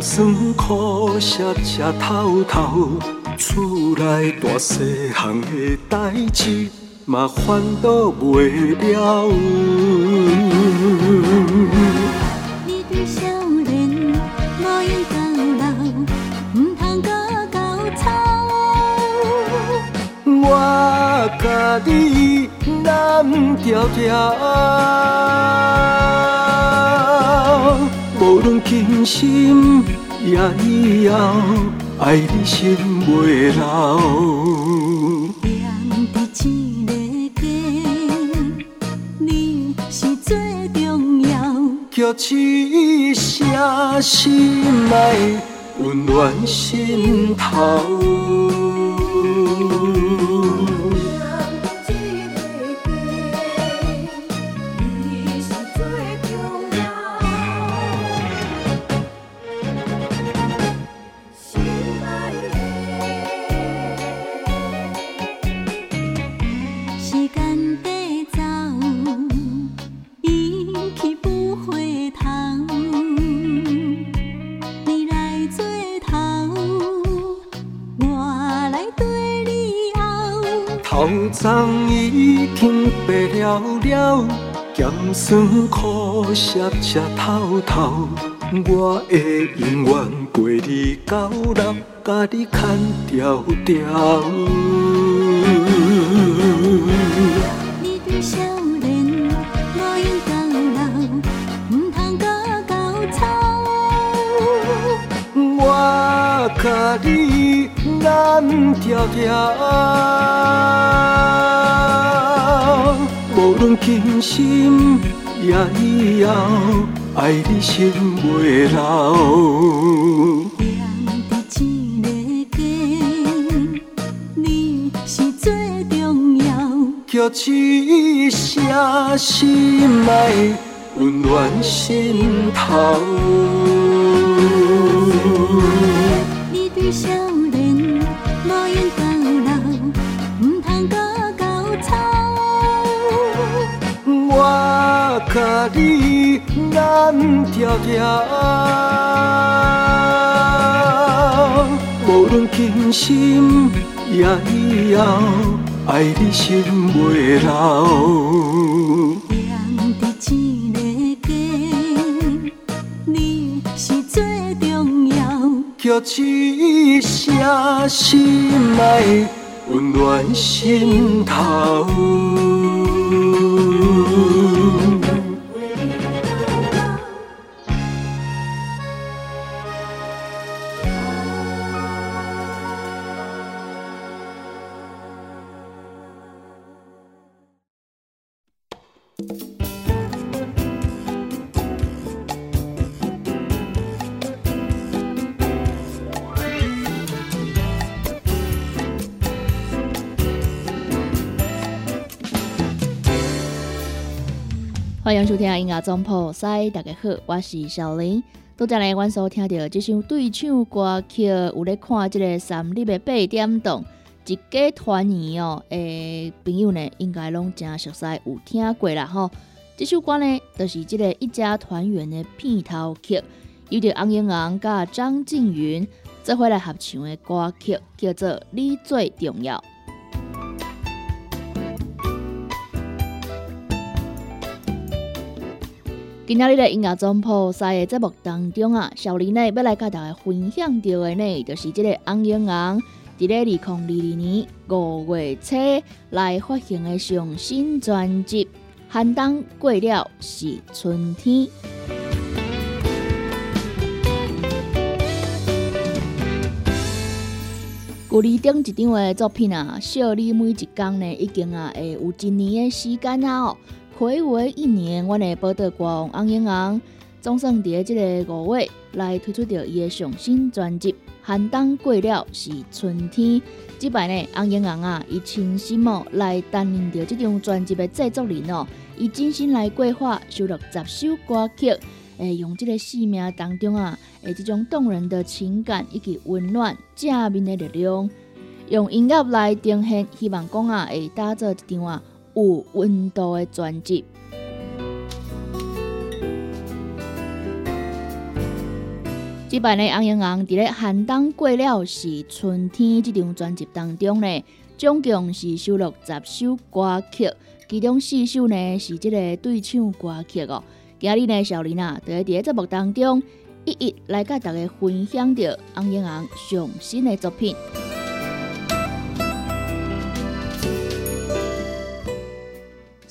酸苦涩吃透透，厝内大细项的代志，嘛烦恼袂了。你对少年无用到。我甲你难条条，今生。也以后爱你心袂老。踮伫一个家，你是最重要。叫一声心爱，温暖心头。酸苦涩涩透透，我会永远陪你到老，甲你牵条条。你对少年无用到老，唔通搁到草。我甲你难条条，无论今生。也以后爱你心袂老。踮伫一个家，你是最重要。叫一声心爱，温暖心头。你对少你难条条，无论今生也以后，爱你心袂老。踮伫一个家，你是最重要。叫一声心爱，温暖心头。欢迎收听音乐总铺，大家好，我是小林。多谢来阮所听到这首对唱歌曲，有咧看这个三立的八点档，一家团圆哦。诶，朋友呢应该拢真熟悉，有听过啦吼。这首歌呢，就是这个一家团圆的片头曲，由着翁英昂甲张静云做回来合唱的歌曲，叫做《你最重要》。今仔日的音乐总铺在的节目当中啊，小林呢要来甲大家分享到的呢，就是这个翁英昂伫咧二零二二年五月初来发行的上新专辑《寒冬过了是春天》。距离顶一张的作品啊，《小李每一天》呢，已经啊会有一年的时间啊哦。回违一年，阮的报道官王英昂总算伫即个五月来推出着伊的上新专辑《寒冬过了是春天》。即摆呢，王英昂啊，伊亲身哦来担任着即张专辑的制作人哦，伊精心来规划收录十首歌曲，诶，用即个生命当中啊，诶，即种动人的情感以及温暖正面的力量，用音乐来呈现，希望讲啊，会打造一张啊。有温度的专辑。即摆呢，翁英昂伫咧寒冬过了是春天这张专辑当中呢，总共是收录十首歌曲，其中四首呢是即个对唱歌曲哦。今日呢，小林啊，伫咧节目当中一一来甲大家分享着翁英昂上新的作品。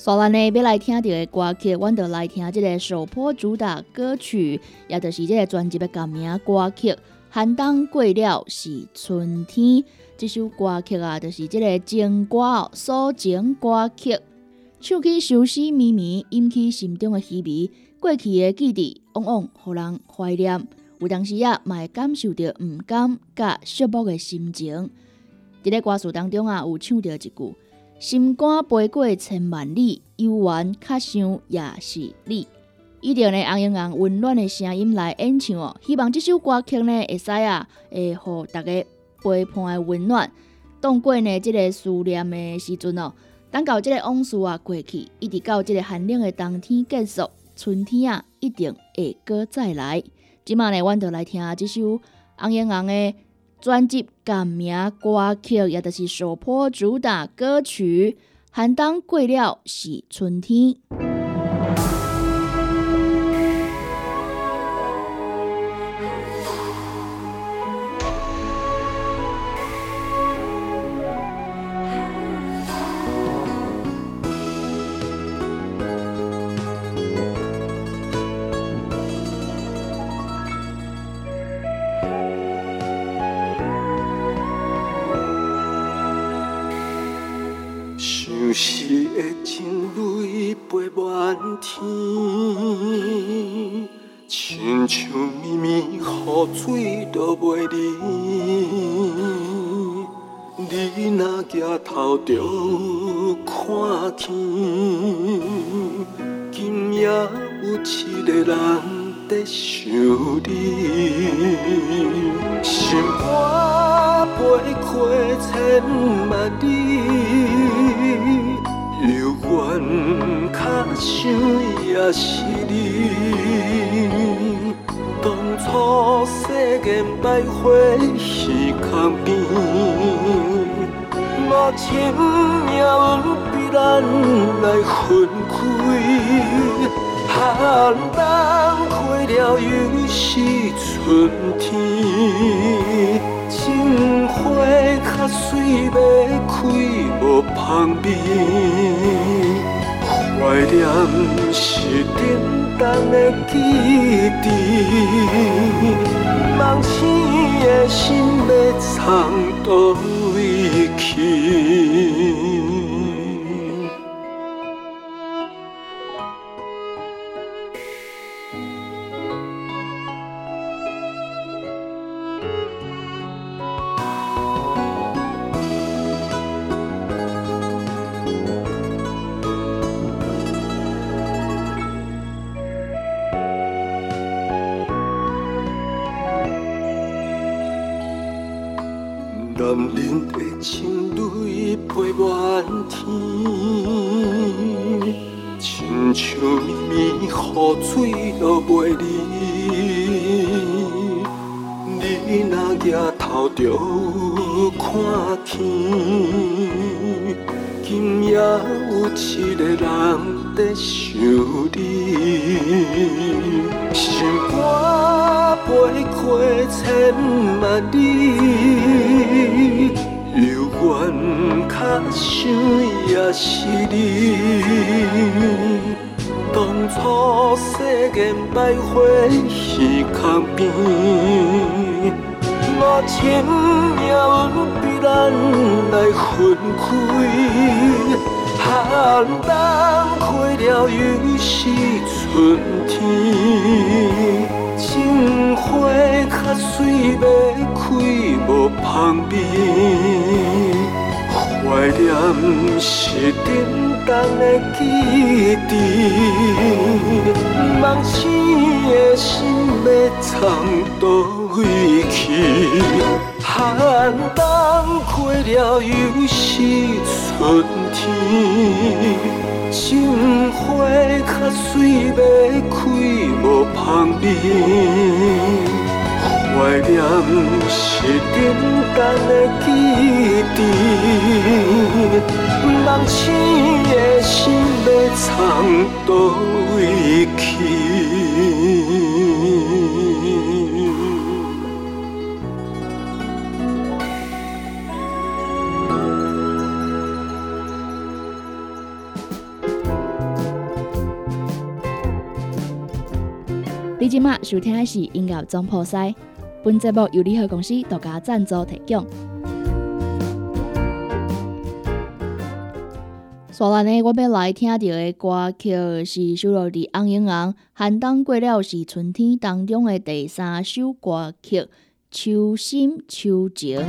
所咱呢要来听这个歌曲，阮就来听这个首播主打歌曲，也就是这个专辑的歌名歌曲《寒冬过了是春天》。这首歌曲啊，就是这个情歌、抒情歌曲，唱起熟悉绵绵，引起心中的稀微，过去的记忆，往往互人怀念。有当时啊，嘛会感受到毋甘甲寂寞的心情。伫咧歌词当中啊，有唱到一句。心肝飞过千万里，幽怨较想也是你。一定呢，红英红温暖的声音来演唱哦。希望这首歌曲呢，会使啊，会互大家陪伴的温暖。当过呢，这个思念的时阵哦，等到这个往事啊过去，一直到这个寒冷的冬天结束，春天啊一定会过再来。今晚呢，阮就来听这首红英红的。专辑改名歌曲，也就是首播主打歌曲《寒冬过了是春》。天，头就看天，今夜有一个人在想你，心肝飞过千万里。有缘较想也是你，当初世间百花是空边，目前命运逼咱来分开。寒冬过了又是春天，情花较水要开无香味，怀念是沉重的记忆，梦醒的心要藏倒位听？想也是你。当初世间百花耳空边，我情也被咱来分开。寒冬过了又是春天，情花较水要开无香味。怀念是沉重的记忆，梦醒的心要藏倒位去？寒冬过了又是春天，情花较水要开无香味。怀念是沉重的记忆，梦醒的心要藏倒位去？今麦收听的是音乐总破塞。本节目由联合公司独家赞助提供。所来呢，我要来听到的歌曲是收录在《红英红寒冬过了是春天》当中的第三首歌曲《秋心秋情》。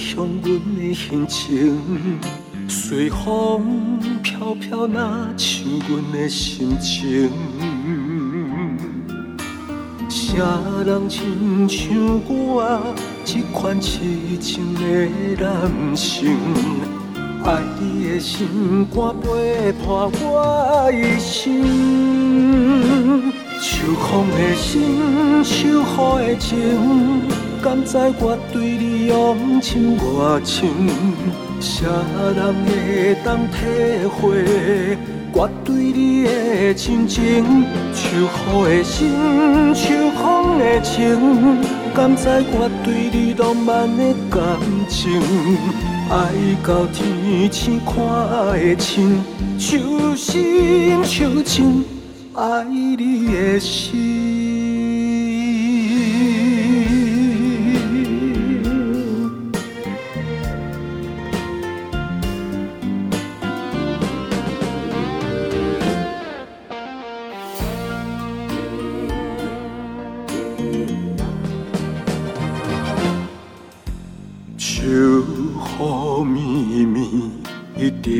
向阮的心情，随风飘飘，那像阮的心情。谁人亲像我这款痴情的男性？爱你的心肝背叛我一生。秋风的心，秋雨的情，敢知我对你用情多深？谁人会当体会我对你的真情？像雨的心，像风的情，敢知我对你浪漫的感情？爱到天星看会清，秋心秋情。爱你的心。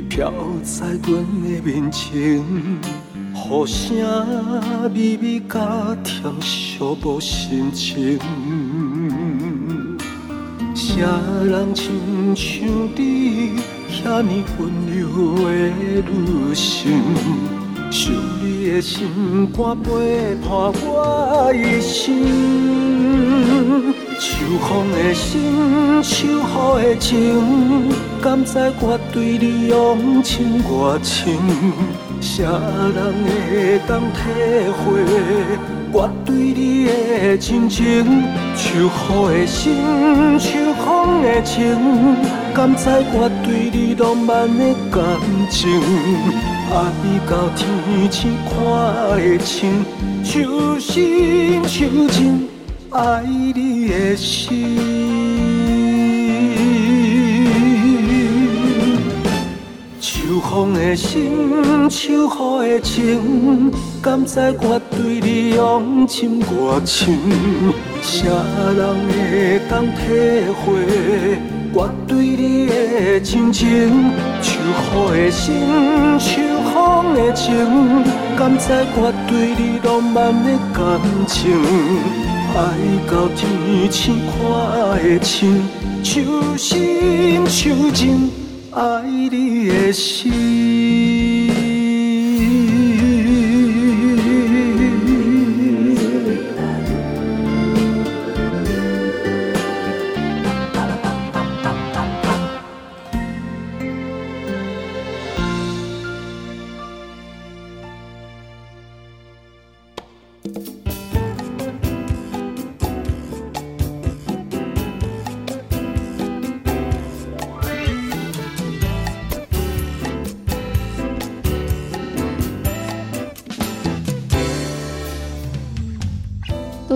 飘在阮的面前。雨声微微加添，寂寞心情。谁人亲像你，遐尼温柔的女性？想你的心肝陪伴我一生。秋风的心，秋雨的情，敢知我对你用情偌深？谁人会当体会我对你的真情？秋雨的心，秋风的情，敢知我对你浪漫的感情？爱到天星看会清，秋心秋情，爱你的心。秋风的心，秋雨的情，敢知我对你用心多深？啥人会敢体会我对你的真情？秋雨的心，秋风的情，敢知我对你浪漫的感情？爱到天星看会清，手心手情。爱你的心。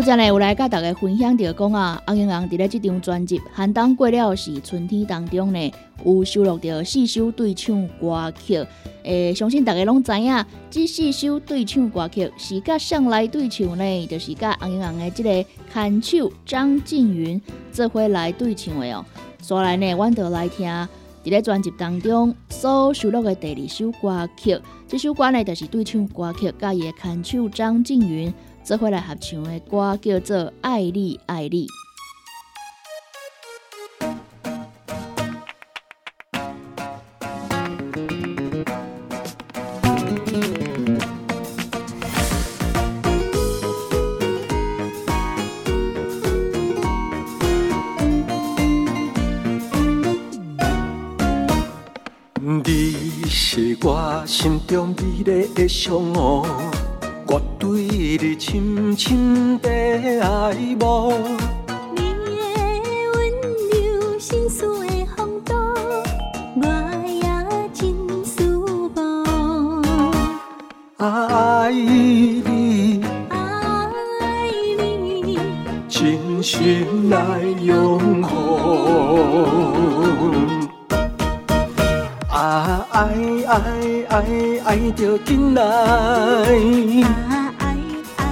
则呢，有来甲大家分享着讲啊，阿英昂伫咧即张专辑《寒冬过了》是春天当中呢，有收录着四首对唱歌曲。诶，相信大家拢知影，即四首对唱歌曲是甲上来对唱呢，就是甲阿英昂的即个牵手张静云做伙来对唱的哦。所来呢，阮就来听伫咧专辑当中所收录的第二首歌曲。这首歌呢，就是对唱歌曲，甲伊的牵手张静云。做伙来合唱的歌叫做《爱你爱你》。你是我心中美丽的相貌。我对你深深的爱慕，你的温柔，心思的风度，我也真思慕。爱你，爱你，真心来拥护。啊爱爱爱爱着紧来，啊爱爱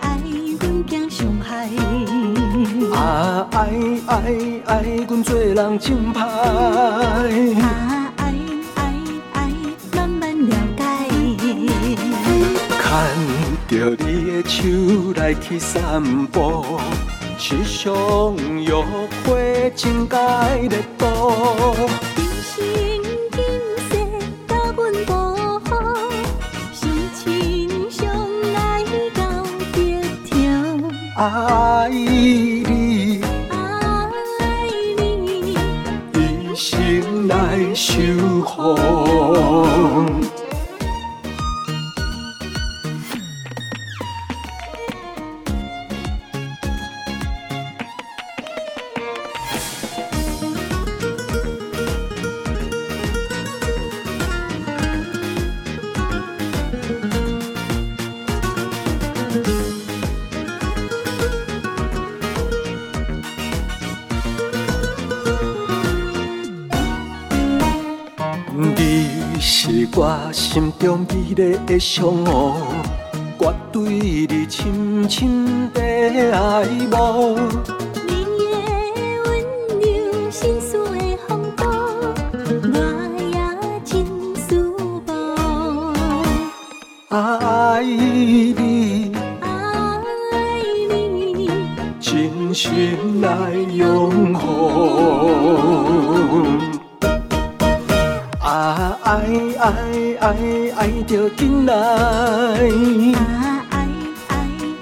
爱，阮惊伤害。啊爱爱爱，阮做人真歹。啊爱爱爱，慢慢了解。牵着你的手来去散步，是上约会真解热度。爱你，爱你，一生来守护。心中美丽的相貌，我对你深深的爱慕。爱爱爱着紧来，啊爱爱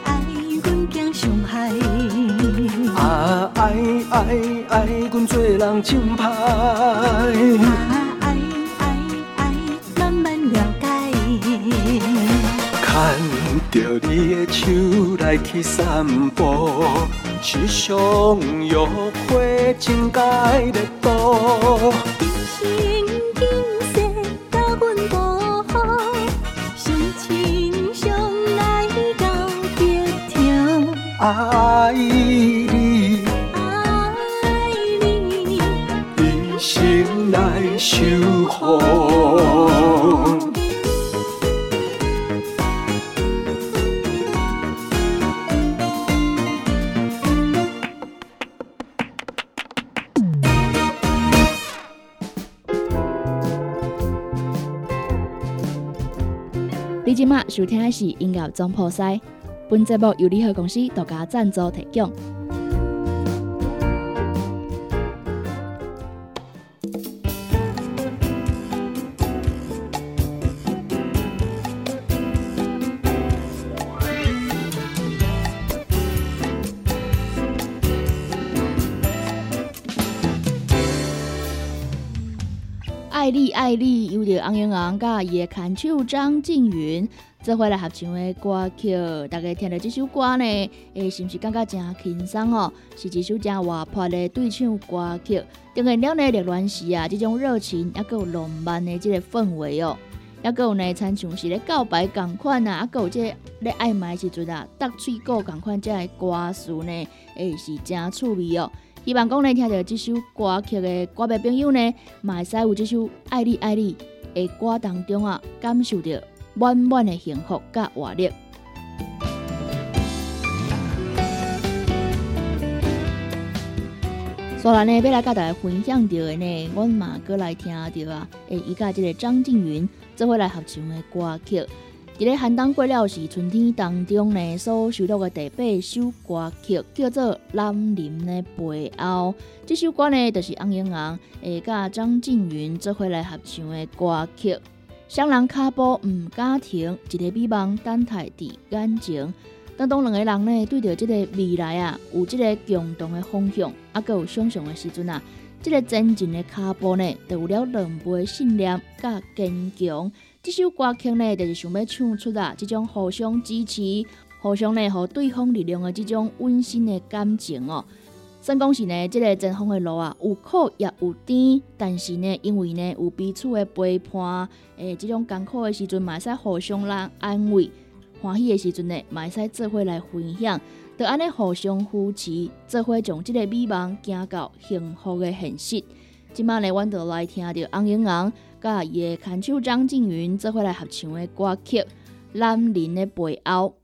爱，阮惊伤害。啊爱爱爱，阮做人正派。啊爱爱爱，慢慢了解。牵着你的手来去散步，是上约会真解热度。收听的是音乐总破塞，本节目由联合公司独家赞助提供。爱你爱你，有着翁英昂甲伊的牵手张静云做伙来合唱的歌曲，大家听到这首歌呢，诶，是毋是感觉真轻松哦？是一首真活泼的对唱歌曲，当然了呢，热恋时啊，这种热情，也有浪漫的这个氛围哦，也有呢，参像是咧告白共款啊，啊，有这咧暧昧时阵啊，搭喙鼓共款，这个歌词呢，诶，是真趣味哦。希望讲咧，听到这首歌曲的歌迷朋友呢，嘛会使有这首《爱你爱你》的歌当中啊，感受到满满的幸福甲活力。所以呢，要来甲大家分享到的呢，阮嘛过来听到啊，诶，伊甲即个张静云做伙来合唱的歌曲。伫咧寒冬过了时，春天当中呢，所收录的第八首歌曲叫做《南林的背后》。这首歌呢，就是翁英昂诶，甲张静云做伙来合唱的歌曲。双人卡步毋敢停，一个美梦等待伫眼前。当当两个人呢，对着即个未来啊，有即个共同的方向，啊，佮有想象的时阵啊，即个前进的卡步呢，就有了两倍的信念甲坚强。这首歌曲呢，就是想要唱出啊，这种互相支持、互相呢，互对方力量的这种温馨的感情哦。算讲是呢，这个前方的路啊，有苦也有甜，但是呢，因为呢，有彼此的陪伴，诶，这种艰苦的时阵，嘛会使互相来安慰；欢喜的时阵呢，嘛会使做伙来分享，就安尼互相扶持，做伙将这个美梦行到幸福的现实。今晚呢，阮就来听到翁英昂。甲伊的牵手张静云做伙来合唱的歌曲《男人的背后》。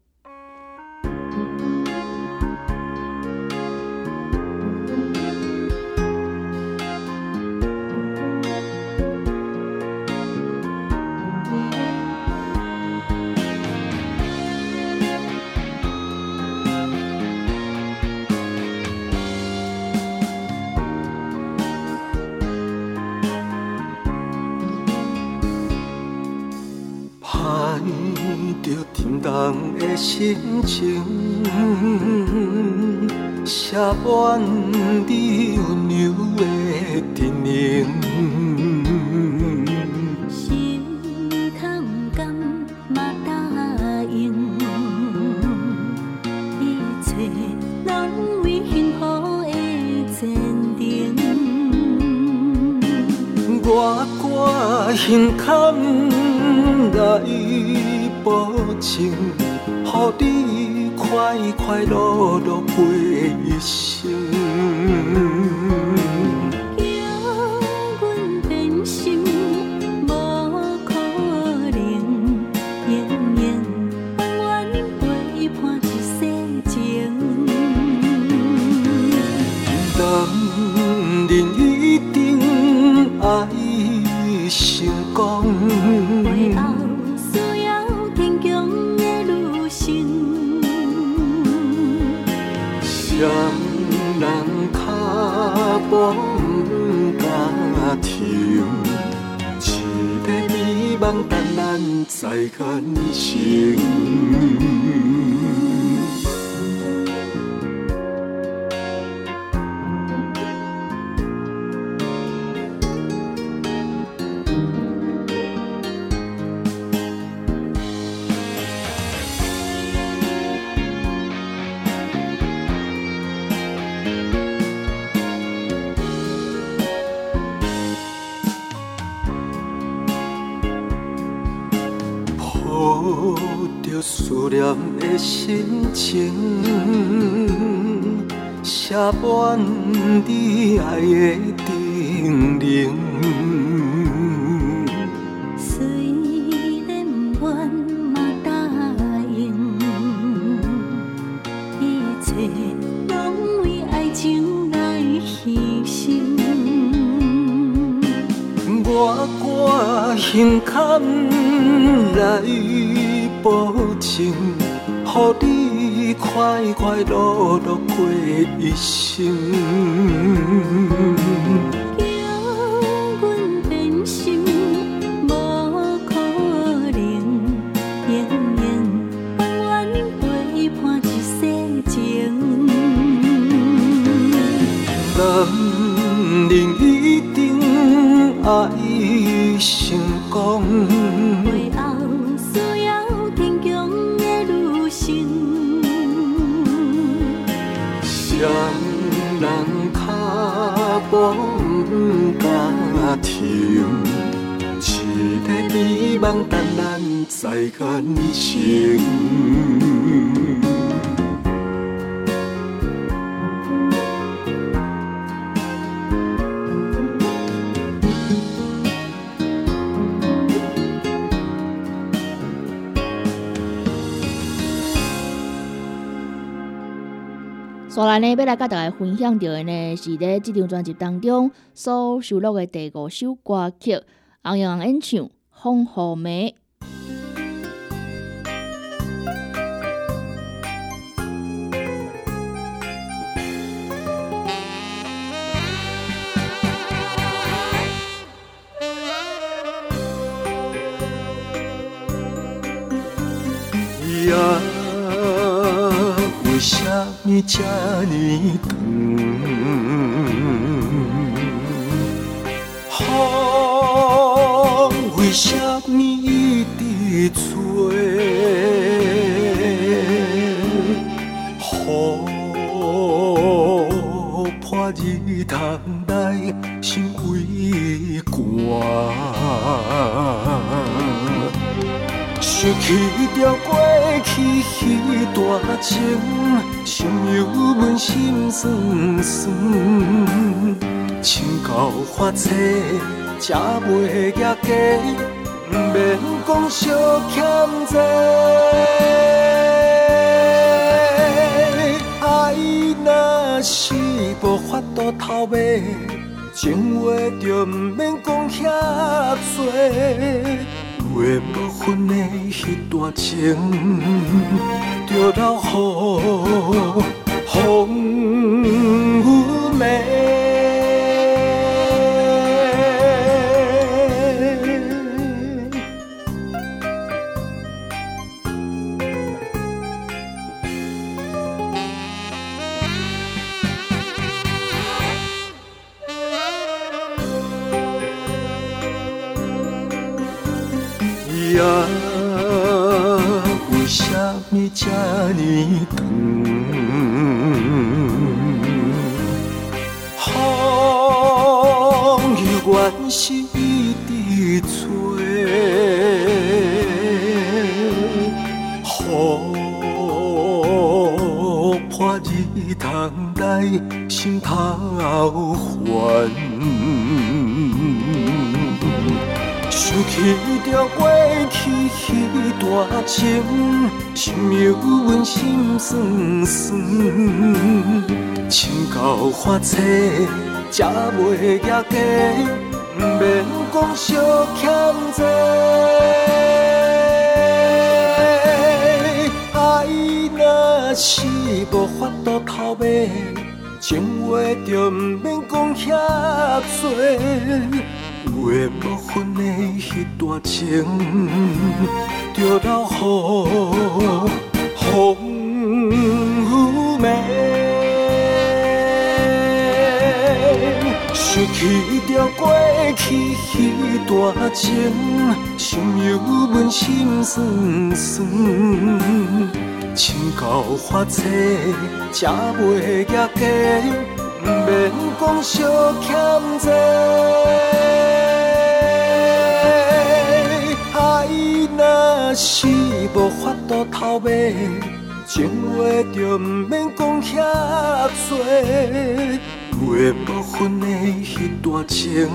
的心情，写满你念的心情，写满你爱的叮咛。所来呢，要来甲大家分享到的呢，是咧这张专辑当中所收录的第五首歌曲，红阳演唱《风雨梅》。么这呢长？风为什么一直吹？雨破日头来，心为寒。想起着过去迄段情，心犹阮心酸酸。情到发彻，才袂举家，不免讲相欠债。爱若是无法度偷买，情话就不免讲遐多。话无分的迄段情，就留予风情，心犹阮心酸酸。情到发彻，才袂举家，不免讲相欠债。爱若是无法度偷买，情话就不免讲遐多。话无分的迄段情，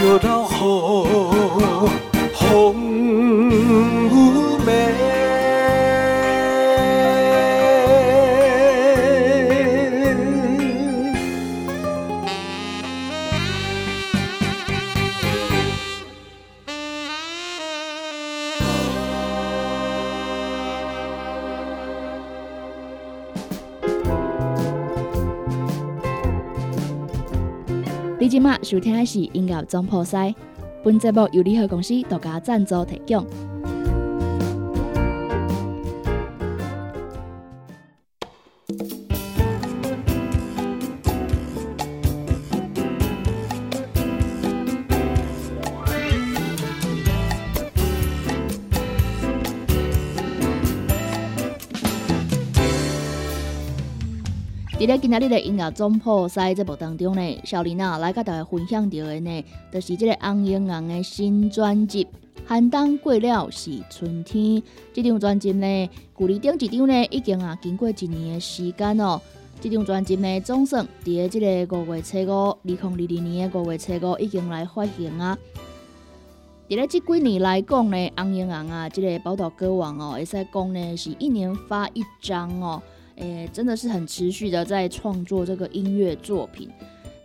就留予风雨暝。收听的是音乐总铺塞，本节目由联合公司独家赞助提供。伫咧今仔日的音乐总铺塞节目当中呢，小林啊来甲大家分享到的呢，就是即个红英红的新专辑《寒冬过了是春天》。这张专辑呢，距离顶一张呢，已经啊经过一年的时间哦。这张专辑呢，总算伫咧即个五月初五，二零二二年的五月初五已经来发行啊。伫咧即几年来讲呢，红英红啊，即、个宝岛歌王哦，会使讲呢是一年发一张哦。诶，真的是很持续的在创作这个音乐作品。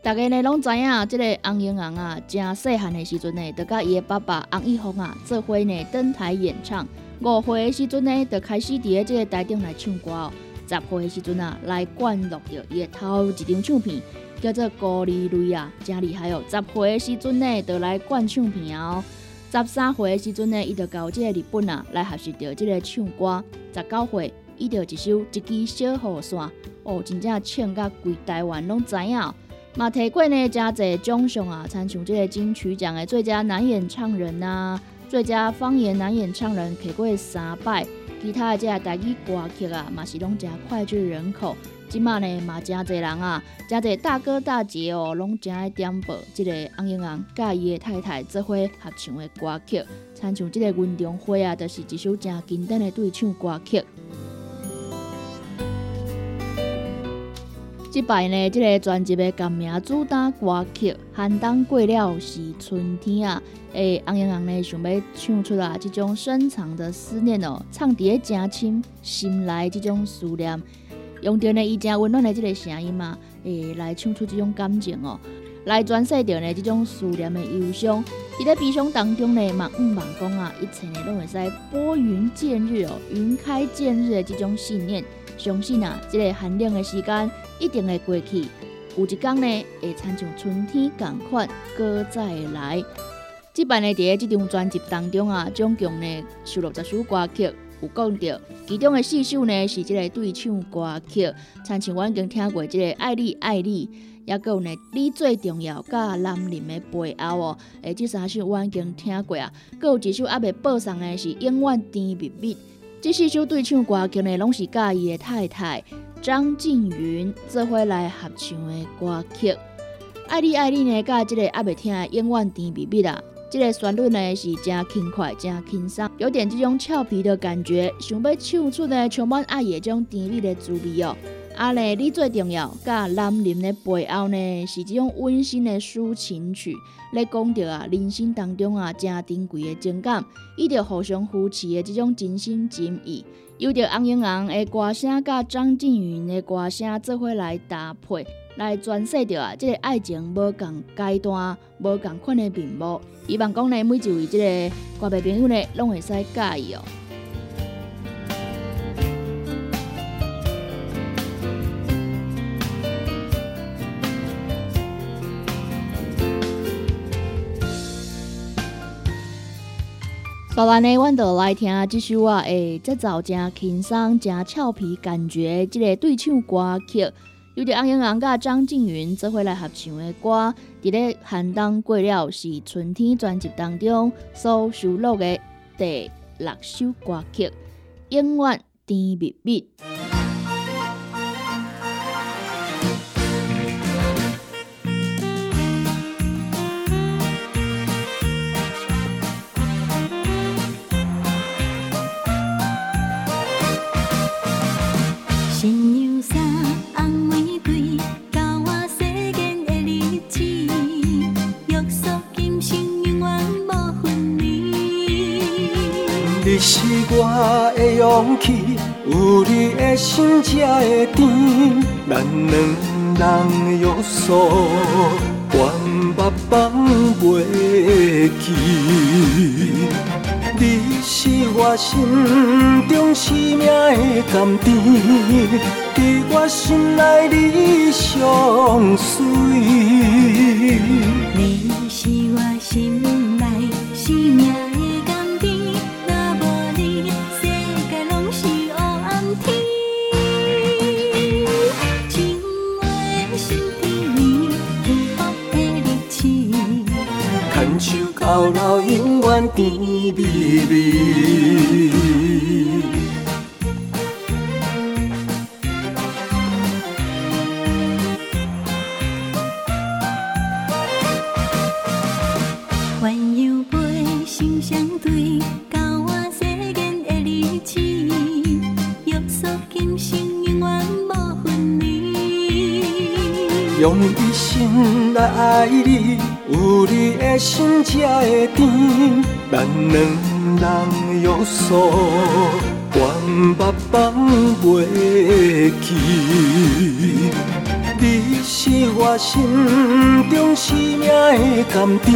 大家呢拢知影，这个红英红啊，真细汉的时阵呢，就甲伊的爸爸洪一峰啊，做伙呢登台演唱。五岁的时阵呢，就开始伫咧这个台顶来唱歌哦。十岁的时阵啊，来灌录着伊的头一张唱片，叫做《高丽蕊》啊，真厉害哦。十岁的时阵呢，就来灌唱片哦。十三岁的时阵呢，伊就到这个日本啊，来学习着这个唱歌。十九岁。伊着一首一支小雨伞，哦，真正唱甲规台湾拢知影。嘛，摕过呢真侪奖项啊，参像即个金曲奖的最佳男演唱人呐，最佳方言男演唱人摕过三摆。其他的即个台语歌曲啊，嘛是拢真脍炙人口。即马呢嘛真侪人啊，真侪大哥大姐哦，拢真爱点播即个红英红甲伊的太太做伙合唱的歌曲，参像即个《云中花》啊，就是一首真经典的对唱歌曲。即摆呢，即个专辑的歌名主打歌曲《寒冬过了是春天》啊，诶，红英红呢想要唱出啊，即种深藏的思念哦，唱伫个真深心内即种思念，用着呢伊真温暖的即个声音嘛，诶，来唱出即种感情哦，来转释着呢即种思念的忧伤。伫咧悲伤当中呢，嘛毋忘讲啊，一切呢拢会使拨云见日哦，云开见日的即种信念。相信啊，即个寒冷的时间一定会过去，有一天呢，会亲像春天同款，搁再来。即版呢，伫咧即张专辑当中啊，总共呢收录十首歌曲，有讲到其中的四首呢是即个对唱歌曲，亲像我已经听过即个《爱你爱你》，也有呢你最重要甲男人的背后哦，诶，即三首我已经听过啊，搁有一首还未播送的是永远甜蜜蜜。这四首对唱歌曲呢，拢是甲伊的太太张静云做伙来合唱的歌曲。爱你爱你呢，甲即个阿未听的永远甜蜜蜜啦。这个旋律呢是真轻快、真轻松，有点这种俏皮的感觉。想要唱出呢充满爱的这种甜蜜的滋味哦。啊嘞，你最重要，甲男人的背后呢，是这种温馨的抒情曲，来讲到啊，人生当中啊，真珍贵的情感，伊着互相扶持的这种真心真意，有着红英红的歌声，甲张静云的歌声做伙来搭配，来诠释着啊，这个爱情无共阶段、无共款的面目。希望讲呢，每一位这个歌迷朋友呢，拢会使介意哦。好啦，呢，阮就来听这首啊，诶，节奏真轻松、真俏皮，感觉即个对唱歌曲，有着红英红甲张静云做伙来合唱的歌，伫咧寒冬过了是春天专辑当中所收录的第六首歌曲《永远甜蜜蜜》。的勇气，有你的心才会甜。咱两人的约束，原目放袂记。你是我心中生命的甘甜，在我心内你上美。到老，永远甜蜜蜜。鸳鸯陪心相对，交换世间的日子，约束今生永远无分离。用一生来爱你，有你的心才会甜。咱两人约束，愿目放袂记。你是我心中生命的甘甜，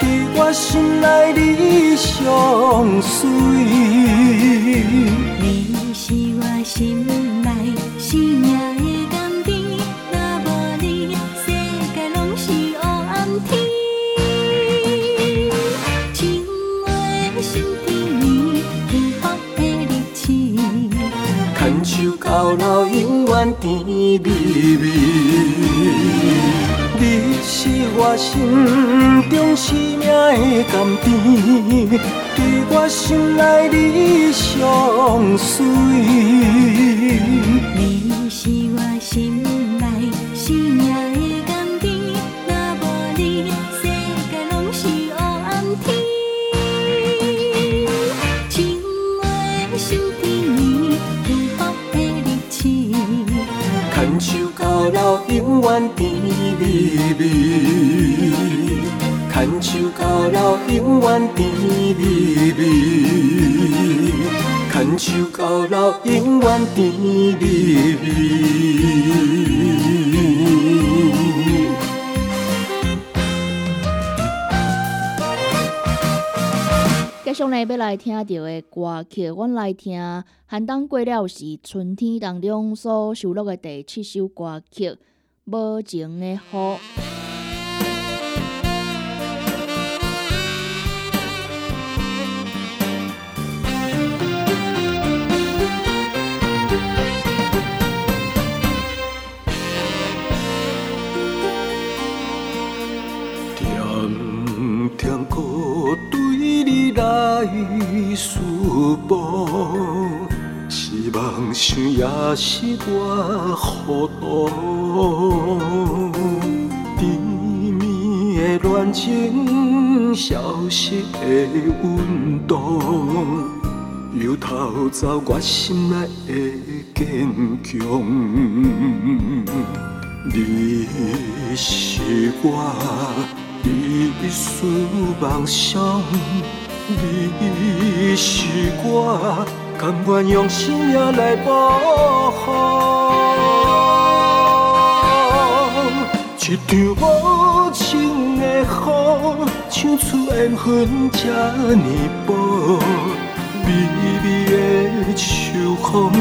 在我心内你上美。听到的歌曲，阮来听寒冬过了是春天当中所收录的第七首歌曲《无情的雨》。甜甜搁对你来思慕，是梦想也是我糊涂。甜蜜的恋情，消失的温度，又偷走我心内的坚强。你是我一丝梦想，你是我甘愿用生命来保护。一场无情的雨，像出缘分这呢薄。微微的秋风，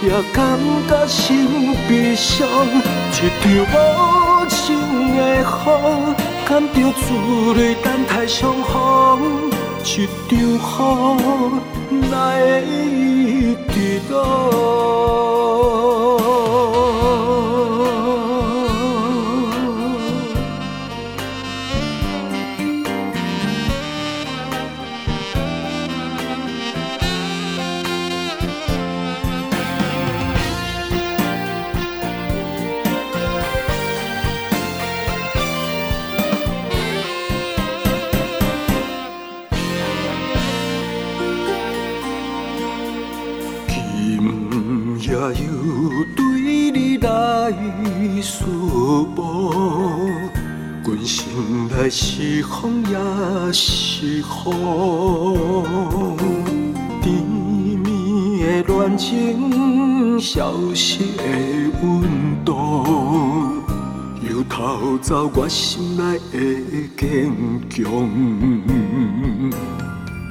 也感觉心悲伤。一场无情的雨，感着珠泪等待相逢。一场雨，哪会抵挡？心内是风也是雨，甜蜜的恋情，消失的温度，又偷走我心内的坚强。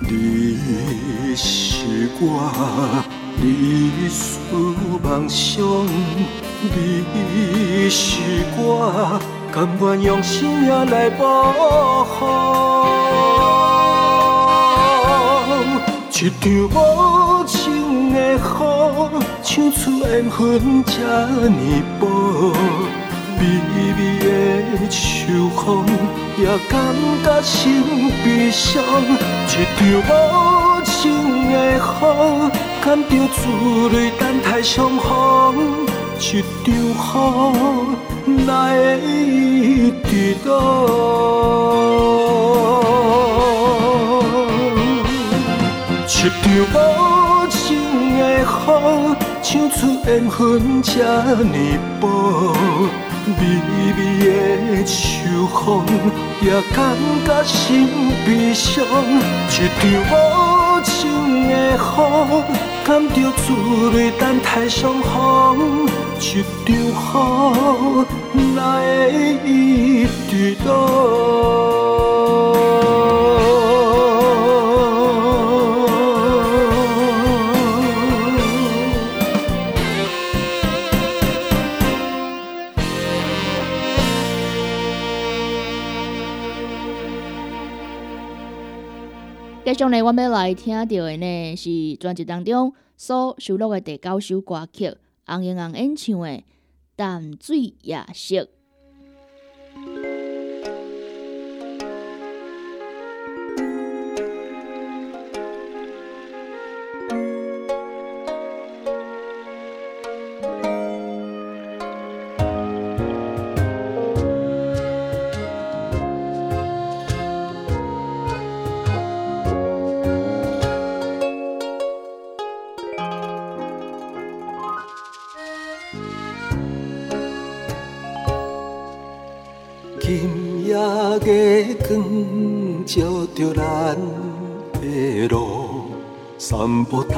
你是我你思梦想，你是我，甘愿用生命来保护。一场无情的雨，唱出缘分这呢薄，微微的秋风也感觉心悲伤。一场无情的雨，感着珠泪等待相逢。一场雨，哪一场无情的雨，唱出缘分这呢薄，微微的秋风也感觉心悲伤。一场无情的雨，感着珠泪等待相逢。一场雨，哪会抵接下来，我要来听到的呢是专辑当中所收录的第九首歌曲，红英红演唱的《淡水夜色》。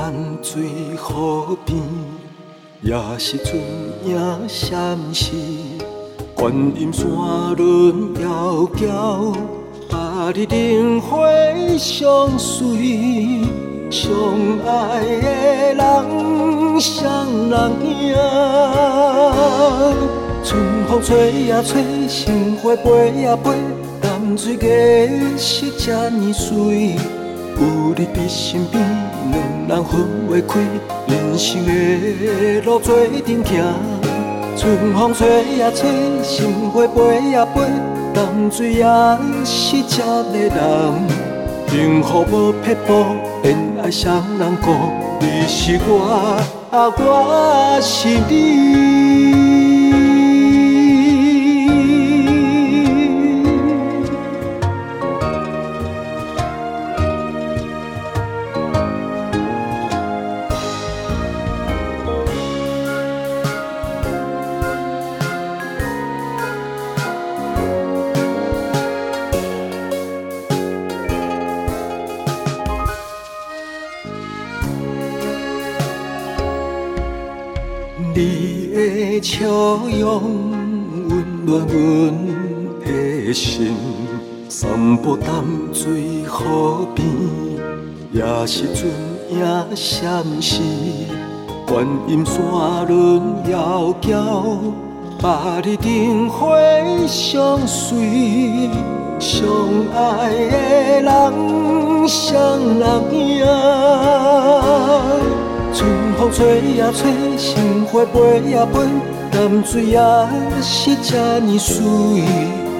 淡水河边，也是阵影闪烁。观音山轮遥遥，把你灯火相随，相爱的人双人影。春风吹呀吹，心花飞呀飞，淡水月色这呢水。有你伫身边，两人分袂开，人生的路做阵行。春风吹呀吹，心花飞呀飞，淡水也是这个人。幸福无撇步，恋爱双人过，你是我，啊我是。你笑容温暖阮的心，散步淡水河边，也是阵影闪烁。观音山轮遥遥，把你灯火相随，相爱的人双人影。春风吹呀吹，心花飞呀飞，淡水也是这呢水。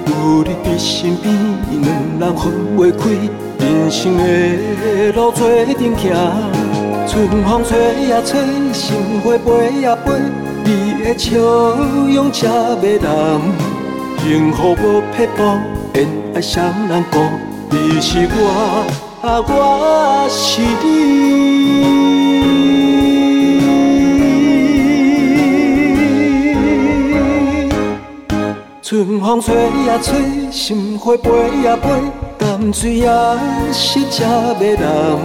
有你伫身边，两人分袂开，人生的路做阵行。春风吹呀吹，心花飞呀飞，你的笑容这迷人。幸福无撇步，恩爱双人过，你是我，啊我是你。春风吹呀吹，心花飞呀飞，淡水也是这迷人。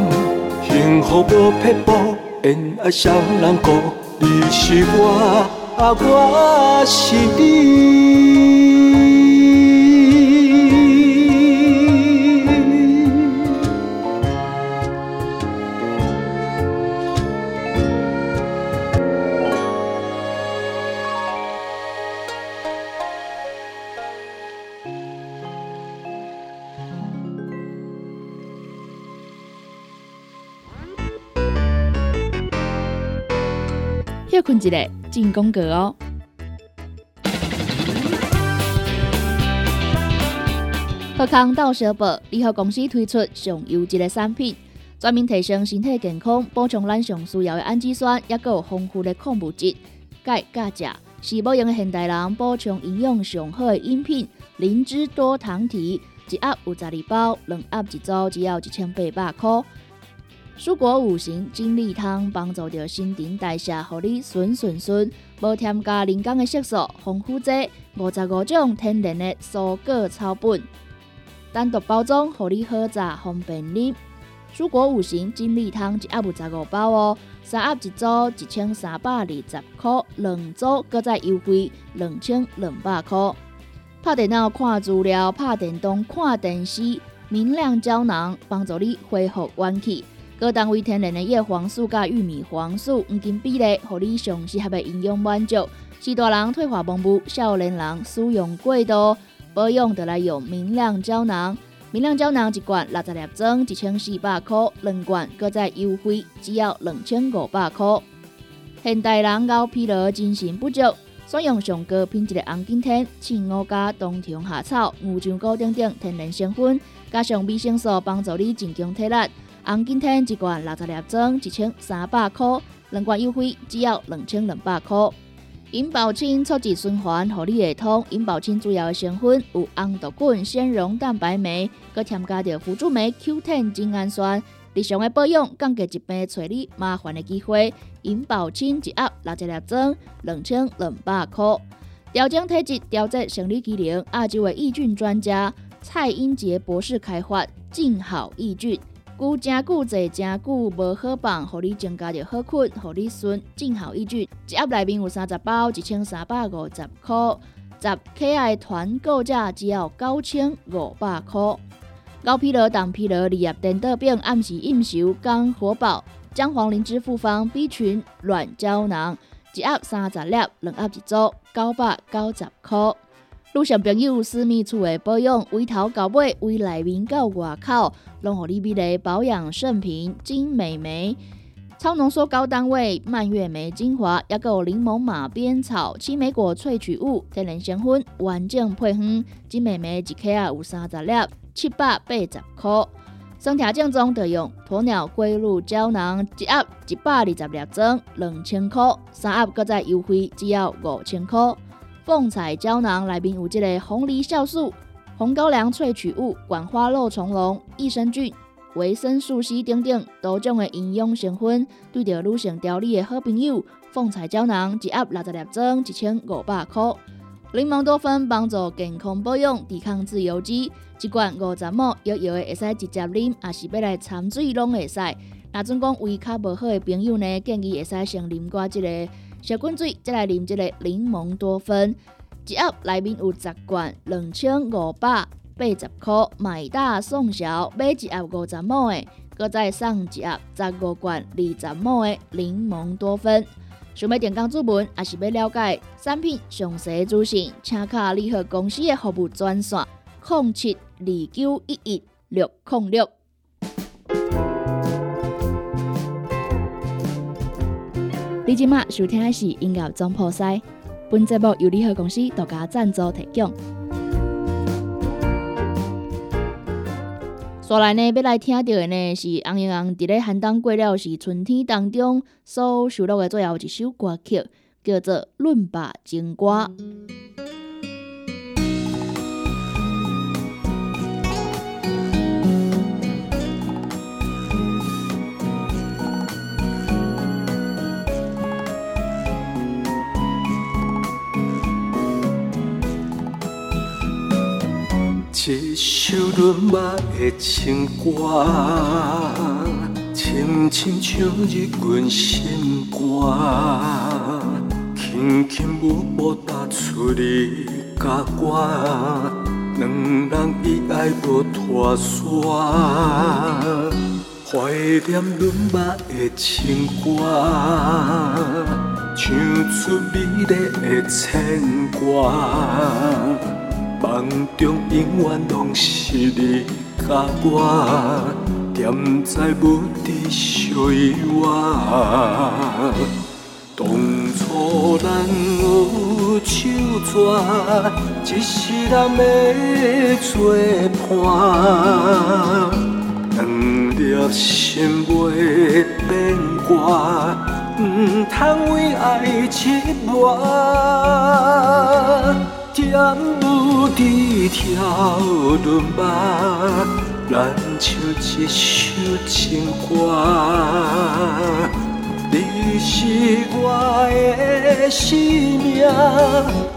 幸福无撇步，恋爱双人过，你是我，啊我是你。困一个进攻格哦。福康到小宝联合公司推出上优质的产品，专门提升身体健康，补充咱上需要的氨基酸，也有丰富的矿物质、钙、钾、钾，是保养现代人补充营养上好的饮品。灵芝多糖体一盒有十二包，两盒一组只要一千八百块。蔬果五行精力汤帮助着新陈代谢，互你顺顺顺，无添加人工的色素，防腐剂五十五种天然的蔬果草本。单独包装，互你好榨方便啉。蔬果五行精力汤一盒有十五包哦，三盒一组一千三百二十块，两组搁再优惠两千两百块。拍电脑看资料，拍电动看电视，明亮胶囊帮助你恢复元气。各单位天然的叶黄素加玉米黄素黄金比例，互你上适合的营养满足。是大人退化盲目，少年人使用过度。保养得来用明亮胶囊，明亮胶囊一罐六十粒装，一千四百块；两罐搁再优惠，只要两千五百块。现代人熬疲劳、精神不足，选用上高品质的红景天、青乌加冬虫夏草、牛樟菇等等天然成分，加上维生素，帮助你增强体力。红景天一罐六十粒装，一千三百块；两罐优惠，只要两千两百块。银保清促进循环，合你会通。银保清主要的成分有红豆根、纤溶蛋白酶，佮添加着辅助酶 Q10 精氨酸。日常的保养，降低疾病找你麻烦的机会。银保清一盒六十粒装，两千两百块。调整体质，调节生理机能，亚洲的益菌专家蔡英杰博士开发静好益菌。久真久坐真久无好放，互你增加着好困，互你顺正好益菌。一盒内面有三十包，一千三百五十块。十 K I 团购价只要九千五百块。高疲劳、重疲劳，利用电豆饼暗时应酬刚活宝。姜黄灵芝复方 B 群软胶囊，一盒三十粒，两盒一组，九百九十块。路上朋友私密处的保养，从头到尾，从内面到外口，拢互你美丽保养圣品金美眉、超浓缩高单位蔓越莓精华，也有柠檬马鞭草青梅果萃取物天然成分，完整配方金美眉一克有三十粒，七百八十块。身体正宗的用鸵鸟龟鹿胶囊，一盒一百二十粒装，两千块，三盒搁再优惠，只要五千块。凤彩胶囊内面有这个红梨酵素、红高粱萃取物、管花肉苁蓉、益生菌、维生素 C 等等多种的营养成分，对着女性调理的好朋友。凤彩胶囊一盒六十粒装，一千五百块。柠檬多酚帮助健康保养，抵抗自由基，一罐五十毫摇摇的会使直接啉，也是要来掺水拢会使。那总讲胃口无好的朋友呢，建议会使先啉过这个。小滚水，再来啉这个柠檬多酚，一盒内面有十罐，两千五百八十块，买大送小，买一盒五十毛的，搁再送一盒十五罐二十毛的柠檬多酚。想要点讲注文，还是要了解产品详细资讯，请卡联合公司的服务专线：零七二九一一六零六。你即马收听的是音乐总破塞，本节目由联合公司独家赞助提供。接下来呢，要来听到的呢是红英红伫咧寒冬过了是春天当中所收录的最后一首歌曲，叫做《论吧情歌》。一首润目的情歌，深深唱入阮心肝，轻轻舞步踏出你甲我，两人以爱无拖线，怀念润目的情歌，唱出美丽的牵挂。梦中永远拢是你甲我，惦在无知小院，当初咱有手纸，一世人要做伴，两粒心袂变卦，唔通为爱折磨。点舞伫跳轮马，咱唱一首情歌。你是我的生命，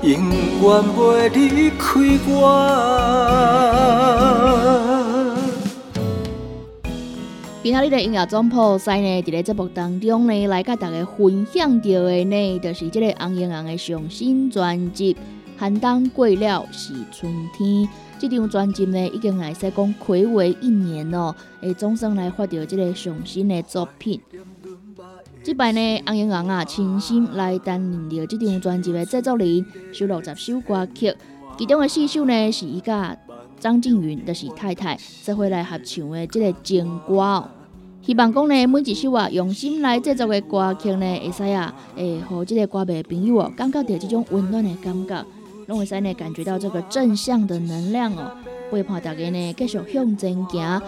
永远袂离开我。今仔日的音乐总铺赛呢，伫咧节目当中呢，来甲大家分享到的呢，就是这个红英红的上新专辑《寒冬过了是春天》。这张专辑呢，已经来说讲暌违一年咯，会总算来发表这个上新的作品。这摆呢，红英红啊，亲心来担任了这张专辑的制作人，收录十首歌曲，其中的四首呢是伊甲张静云，就是太太，做回来合唱的这个情歌。希望讲呢，每一首啊用心来制作的歌曲呢，会使啊，会和这个歌迷朋友哦，感觉到这种温暖的感觉，拢会使呢感觉到这个正向的能量哦，陪伴大家呢继续向前行。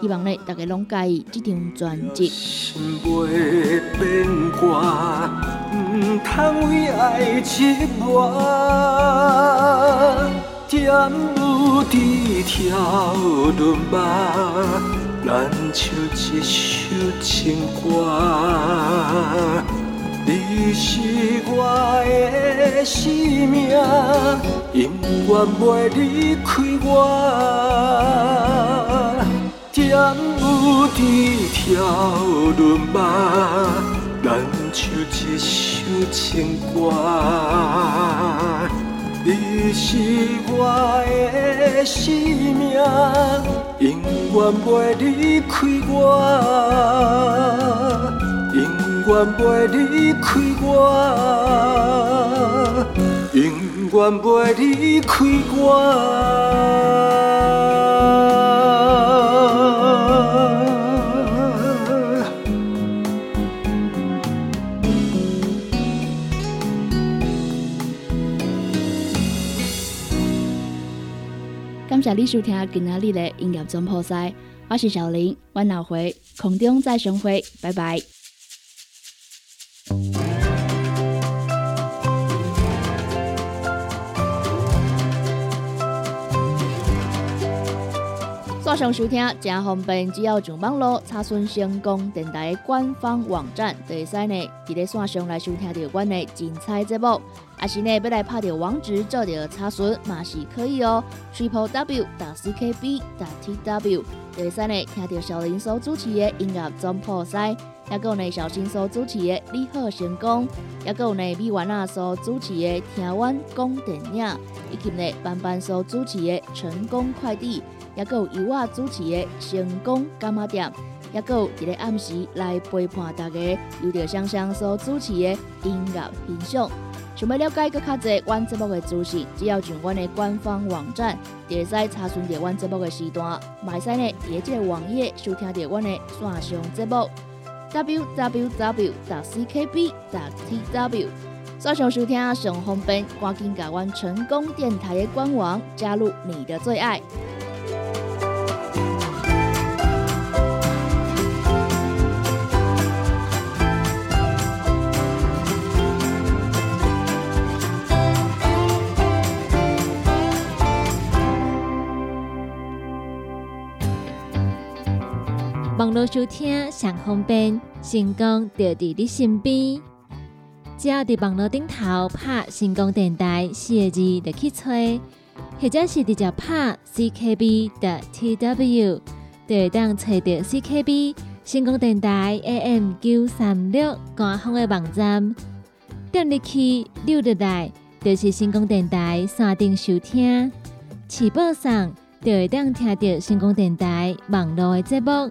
希望呢，大家拢介意这张专辑。心袂变卦，唔通为爱痴磨。点舞伫跳轮马，咱唱一首情歌。你是我的生命，永远袂离开我。点舞伫跳轮马，咱唱一首情歌。你是我的生命，永远袂离开我，永远袂离开我，永远袂离开我。感谢你收听今仔日的音乐总破赛，我是小林，我老回空中再相会，拜拜。线上收听正方便，只要上网络查询成功电台官方网站，就会使呢伫咧线上来收听到阮的精彩节目。也是呢，要来拍条网址做条查询嘛是可以哦。Triple W 打 C K B 打 T W，第三呢，听到小林所主持的音乐总破塞，也有呢小新所主持的你好成功，也有呢米婉娜所主持的听湾讲电影，以及呢班班所主持的成功快递，也有由我主持的成功干妈店，也有一个暗时来陪伴大家，有着香香所主持的音乐欣赏。想要了解更较侪阮节目的资讯，只要上阮的官方网站，就会使查询到阮节目的时段。买使呢，伫即个网页收听到阮的线上节目，www. ckb. tw。线上收听上方便，赶紧加阮成功电台的官网，加入你的最爱。网络收听上方便，成功就伫你身边。只要伫网络顶头拍“成功电台”四个字，就去吹，或者是直接拍 “CKB” 的 TW，就会当找到 CKB 成功电台 AM 九三六官方的网站。点入去六日台，就是成功电台山顶收听，起播上就会当听到成功电台网络的节目。